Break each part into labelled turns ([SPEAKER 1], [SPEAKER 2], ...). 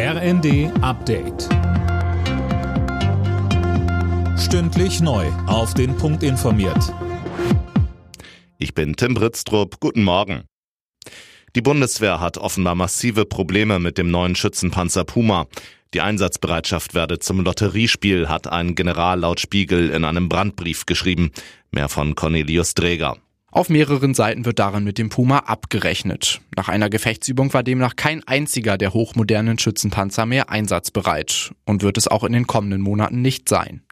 [SPEAKER 1] RND Update. Stündlich neu. Auf den Punkt informiert.
[SPEAKER 2] Ich bin Tim Britztrup. Guten Morgen. Die Bundeswehr hat offenbar massive Probleme mit dem neuen Schützenpanzer Puma. Die Einsatzbereitschaft werde zum Lotteriespiel, hat ein General laut Spiegel in einem Brandbrief geschrieben. Mehr von Cornelius Dräger.
[SPEAKER 3] Auf mehreren Seiten wird daran mit dem Puma abgerechnet. Nach einer Gefechtsübung war demnach kein einziger der hochmodernen Schützenpanzer mehr einsatzbereit und wird es auch in den kommenden Monaten nicht sein.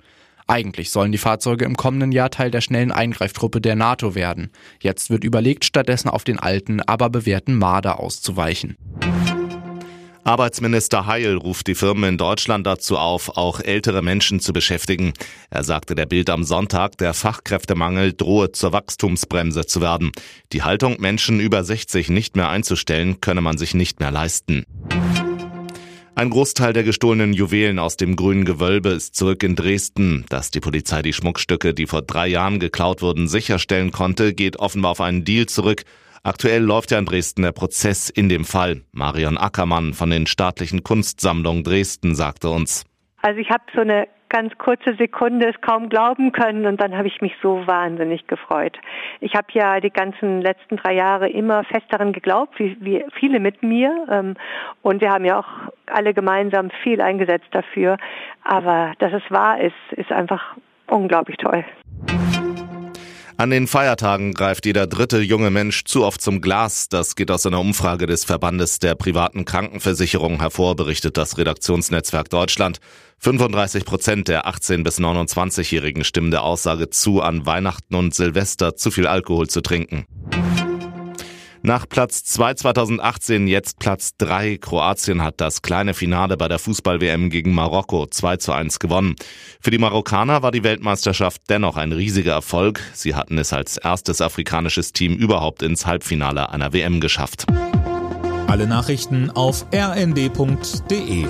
[SPEAKER 3] Eigentlich sollen die Fahrzeuge im kommenden Jahr Teil der schnellen Eingreiftruppe der NATO werden. Jetzt wird überlegt, stattdessen auf den alten, aber bewährten Marder auszuweichen.
[SPEAKER 2] Arbeitsminister Heil ruft die Firmen in Deutschland dazu auf, auch ältere Menschen zu beschäftigen. Er sagte der Bild am Sonntag, der Fachkräftemangel drohe zur Wachstumsbremse zu werden. Die Haltung, Menschen über 60 nicht mehr einzustellen, könne man sich nicht mehr leisten. Ein Großteil der gestohlenen Juwelen aus dem grünen Gewölbe ist zurück in Dresden. Dass die Polizei die Schmuckstücke, die vor drei Jahren geklaut wurden, sicherstellen konnte, geht offenbar auf einen Deal zurück. Aktuell läuft ja in Dresden der Prozess in dem Fall. Marion Ackermann von den staatlichen Kunstsammlungen Dresden sagte uns.
[SPEAKER 4] Also ich habe so eine ganz kurze Sekunde es kaum glauben können und dann habe ich mich so wahnsinnig gefreut. Ich habe ja die ganzen letzten drei Jahre immer fest daran geglaubt, wie, wie viele mit mir ähm, und wir haben ja auch alle gemeinsam viel eingesetzt dafür. Aber dass es wahr ist, ist einfach unglaublich toll.
[SPEAKER 2] An den Feiertagen greift jeder dritte junge Mensch zu oft zum Glas. Das geht aus einer Umfrage des Verbandes der privaten Krankenversicherung hervor, berichtet das Redaktionsnetzwerk Deutschland. 35 Prozent der 18- bis 29-Jährigen stimmen der Aussage zu, an Weihnachten und Silvester zu viel Alkohol zu trinken. Nach Platz 2 2018 jetzt Platz 3. Kroatien hat das kleine Finale bei der Fußball-WM gegen Marokko 2 zu 1 gewonnen. Für die Marokkaner war die Weltmeisterschaft dennoch ein riesiger Erfolg. Sie hatten es als erstes afrikanisches Team überhaupt ins Halbfinale einer WM geschafft.
[SPEAKER 1] Alle Nachrichten auf rnd.de